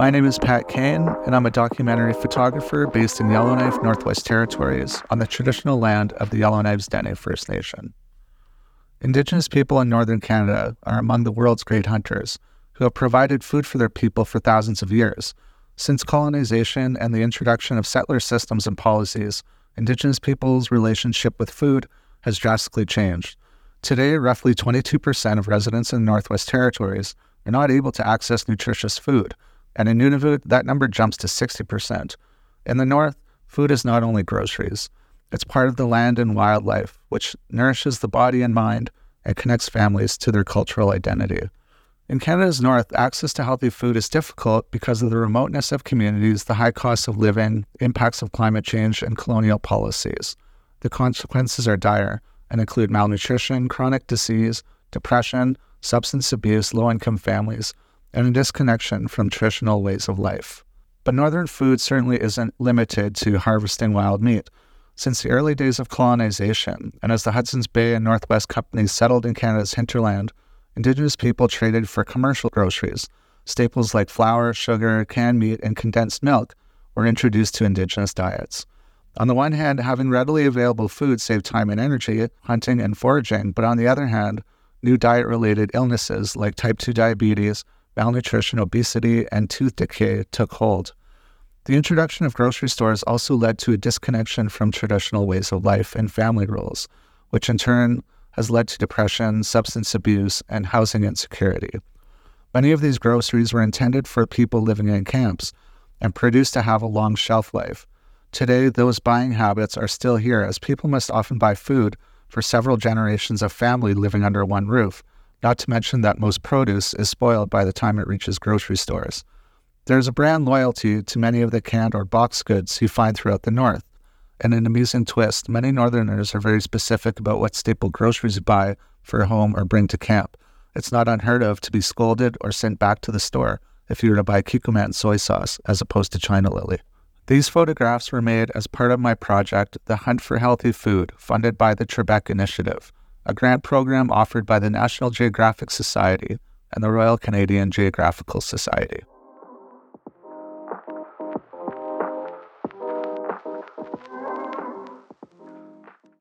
My name is Pat Kane, and I'm a documentary photographer based in Yellowknife, Northwest Territories, on the traditional land of the Yellowknives Dene First Nation. Indigenous people in northern Canada are among the world's great hunters who have provided food for their people for thousands of years. Since colonization and the introduction of settler systems and policies, Indigenous people's relationship with food has drastically changed. Today, roughly 22% of residents in the Northwest Territories are not able to access nutritious food, and in Nunavut, that number jumps to 60%. In the North, food is not only groceries, it's part of the land and wildlife, which nourishes the body and mind and connects families to their cultural identity. In Canada's North, access to healthy food is difficult because of the remoteness of communities, the high cost of living, impacts of climate change, and colonial policies. The consequences are dire and include malnutrition, chronic disease, depression, substance abuse, low income families, and a disconnection from traditional ways of life. But northern food certainly isn't limited to harvesting wild meat. Since the early days of colonization, and as the Hudson's Bay and Northwest Companies settled in Canada's hinterland, Indigenous people traded for commercial groceries. Staples like flour, sugar, canned meat, and condensed milk were introduced to Indigenous diets. On the one hand, having readily available food saved time and energy, hunting and foraging, but on the other hand, new diet related illnesses like type 2 diabetes, malnutrition, obesity, and tooth decay took hold. The introduction of grocery stores also led to a disconnection from traditional ways of life and family rules, which in turn has led to depression, substance abuse, and housing insecurity. Many of these groceries were intended for people living in camps and produced to have a long shelf life. Today, those buying habits are still here as people must often buy food for several generations of family living under one roof, not to mention that most produce is spoiled by the time it reaches grocery stores. There's a brand loyalty to many of the canned or boxed goods you find throughout the North. And an amusing twist, many Northerners are very specific about what staple groceries you buy for home or bring to camp. It's not unheard of to be scolded or sent back to the store if you were to buy Kikkoman soy sauce as opposed to China Lily. These photographs were made as part of my project, The Hunt for Healthy Food, funded by the Trebek Initiative, a grant program offered by the National Geographic Society and the Royal Canadian Geographical Society.